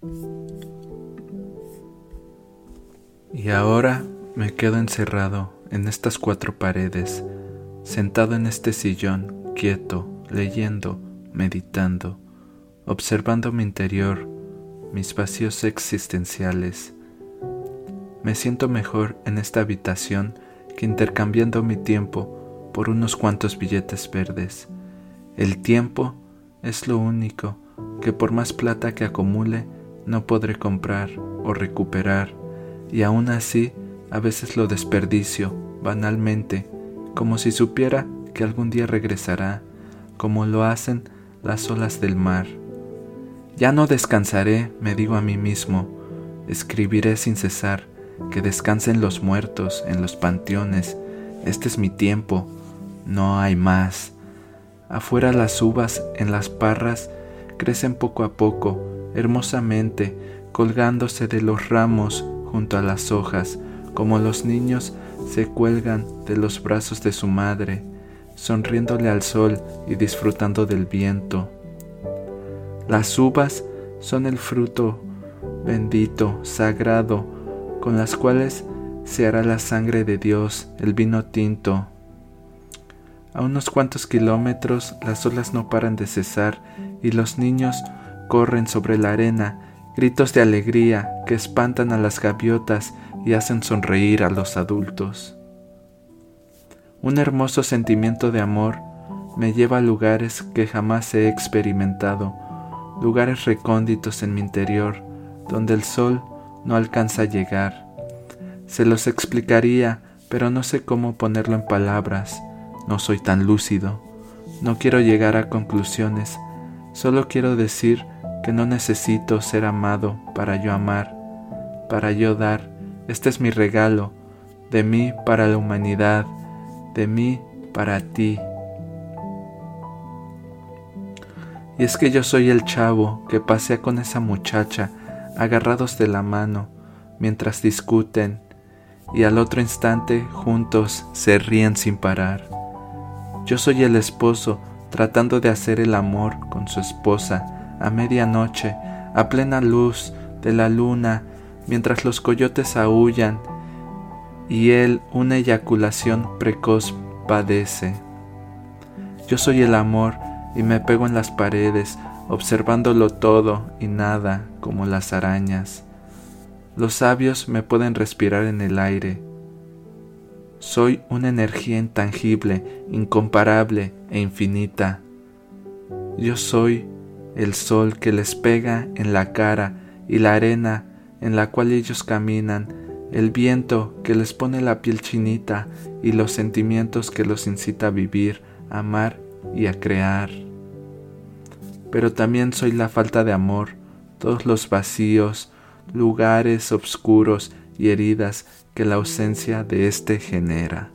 Y ahora me quedo encerrado en estas cuatro paredes, sentado en este sillón, quieto, leyendo, meditando, observando mi interior, mis vacíos existenciales. Me siento mejor en esta habitación que intercambiando mi tiempo por unos cuantos billetes verdes. El tiempo es lo único que por más plata que acumule no podré comprar o recuperar y aún así a veces lo desperdicio banalmente, como si supiera que algún día regresará, como lo hacen las olas del mar. Ya no descansaré, me digo a mí mismo, escribiré sin cesar, que descansen los muertos en los panteones, este es mi tiempo, no hay más. Afuera las uvas en las parras crecen poco a poco, hermosamente, colgándose de los ramos junto a las hojas, como los niños se cuelgan de los brazos de su madre, sonriéndole al sol y disfrutando del viento. Las uvas son el fruto bendito, sagrado, con las cuales se hará la sangre de Dios, el vino tinto. A unos cuantos kilómetros las olas no paran de cesar y los niños corren sobre la arena gritos de alegría que espantan a las gaviotas y hacen sonreír a los adultos. Un hermoso sentimiento de amor me lleva a lugares que jamás he experimentado, lugares recónditos en mi interior, donde el sol no alcanza a llegar. Se los explicaría, pero no sé cómo ponerlo en palabras, no soy tan lúcido, no quiero llegar a conclusiones, solo quiero decir que no necesito ser amado para yo amar, para yo dar. Este es mi regalo, de mí para la humanidad, de mí para ti. Y es que yo soy el chavo que pasea con esa muchacha, agarrados de la mano, mientras discuten, y al otro instante juntos se ríen sin parar. Yo soy el esposo tratando de hacer el amor con su esposa, a medianoche, a plena luz de la luna, mientras los coyotes aullan y él una eyaculación precoz padece. Yo soy el amor y me pego en las paredes, observándolo todo y nada como las arañas. Los sabios me pueden respirar en el aire. Soy una energía intangible, incomparable e infinita. Yo soy el sol que les pega en la cara y la arena en la cual ellos caminan, el viento que les pone la piel chinita y los sentimientos que los incita a vivir, a amar y a crear. Pero también soy la falta de amor, todos los vacíos, lugares oscuros y heridas que la ausencia de éste genera.